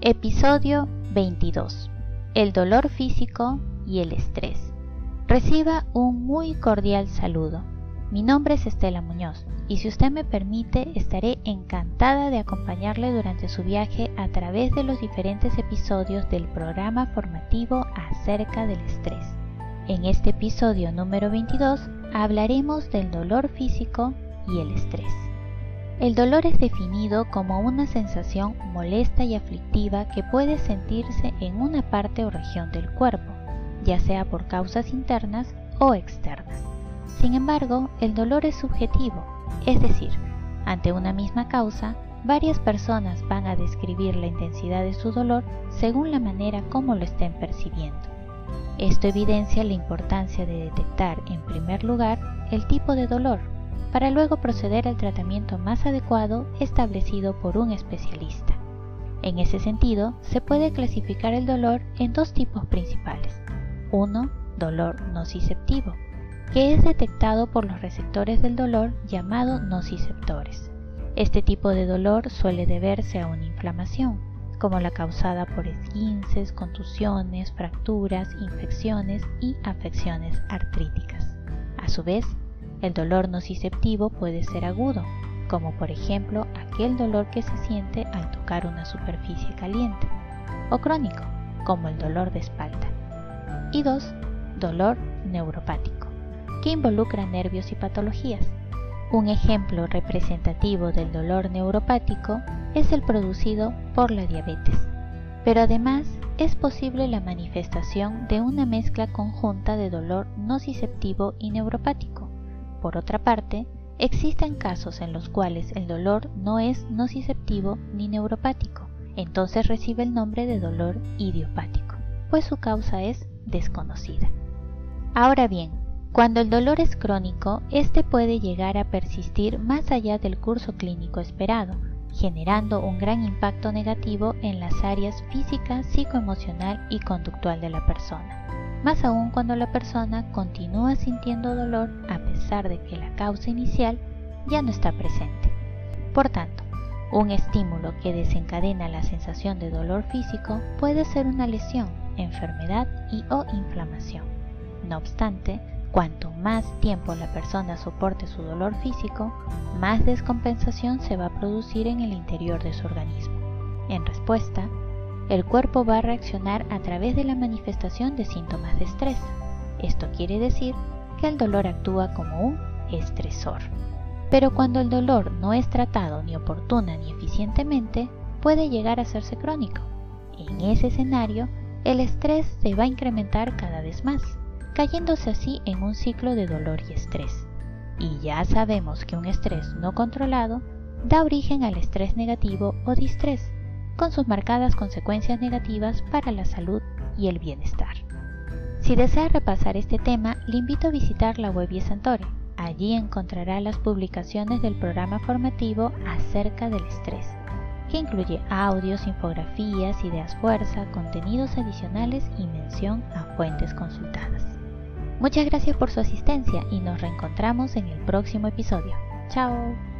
Episodio 22. El dolor físico y el estrés. Reciba un muy cordial saludo. Mi nombre es Estela Muñoz y si usted me permite estaré encantada de acompañarle durante su viaje a través de los diferentes episodios del programa formativo acerca del estrés. En este episodio número 22 hablaremos del dolor físico y el estrés. El dolor es definido como una sensación molesta y aflictiva que puede sentirse en una parte o región del cuerpo, ya sea por causas internas o externas. Sin embargo, el dolor es subjetivo, es decir, ante una misma causa, varias personas van a describir la intensidad de su dolor según la manera como lo estén percibiendo. Esto evidencia la importancia de detectar en primer lugar el tipo de dolor para luego proceder al tratamiento más adecuado establecido por un especialista. En ese sentido, se puede clasificar el dolor en dos tipos principales. Uno, dolor nociceptivo, que es detectado por los receptores del dolor llamados nociceptores. Este tipo de dolor suele deberse a una inflamación, como la causada por esguinces, contusiones, fracturas, infecciones y afecciones artríticas. A su vez, el dolor nociceptivo puede ser agudo, como por ejemplo aquel dolor que se siente al tocar una superficie caliente, o crónico, como el dolor de espalda. Y 2. Dolor neuropático, que involucra nervios y patologías. Un ejemplo representativo del dolor neuropático es el producido por la diabetes, pero además es posible la manifestación de una mezcla conjunta de dolor nociceptivo y neuropático. Por otra parte, existen casos en los cuales el dolor no es nociceptivo ni neuropático, entonces recibe el nombre de dolor idiopático, pues su causa es desconocida. Ahora bien, cuando el dolor es crónico, este puede llegar a persistir más allá del curso clínico esperado, generando un gran impacto negativo en las áreas física, psicoemocional y conductual de la persona más aún cuando la persona continúa sintiendo dolor a pesar de que la causa inicial ya no está presente. Por tanto, un estímulo que desencadena la sensación de dolor físico puede ser una lesión, enfermedad y o inflamación. No obstante, cuanto más tiempo la persona soporte su dolor físico, más descompensación se va a producir en el interior de su organismo. En respuesta, el cuerpo va a reaccionar a través de la manifestación de síntomas de estrés. Esto quiere decir que el dolor actúa como un estresor. Pero cuando el dolor no es tratado ni oportuna ni eficientemente, puede llegar a hacerse crónico. En ese escenario, el estrés se va a incrementar cada vez más, cayéndose así en un ciclo de dolor y estrés. Y ya sabemos que un estrés no controlado da origen al estrés negativo o distrés, con sus marcadas consecuencias negativas para la salud y el bienestar. Si desea repasar este tema, le invito a visitar la web Santore. Allí encontrará las publicaciones del programa formativo acerca del estrés, que incluye audios, infografías, ideas fuerza, contenidos adicionales y mención a fuentes consultadas. Muchas gracias por su asistencia y nos reencontramos en el próximo episodio. Chao.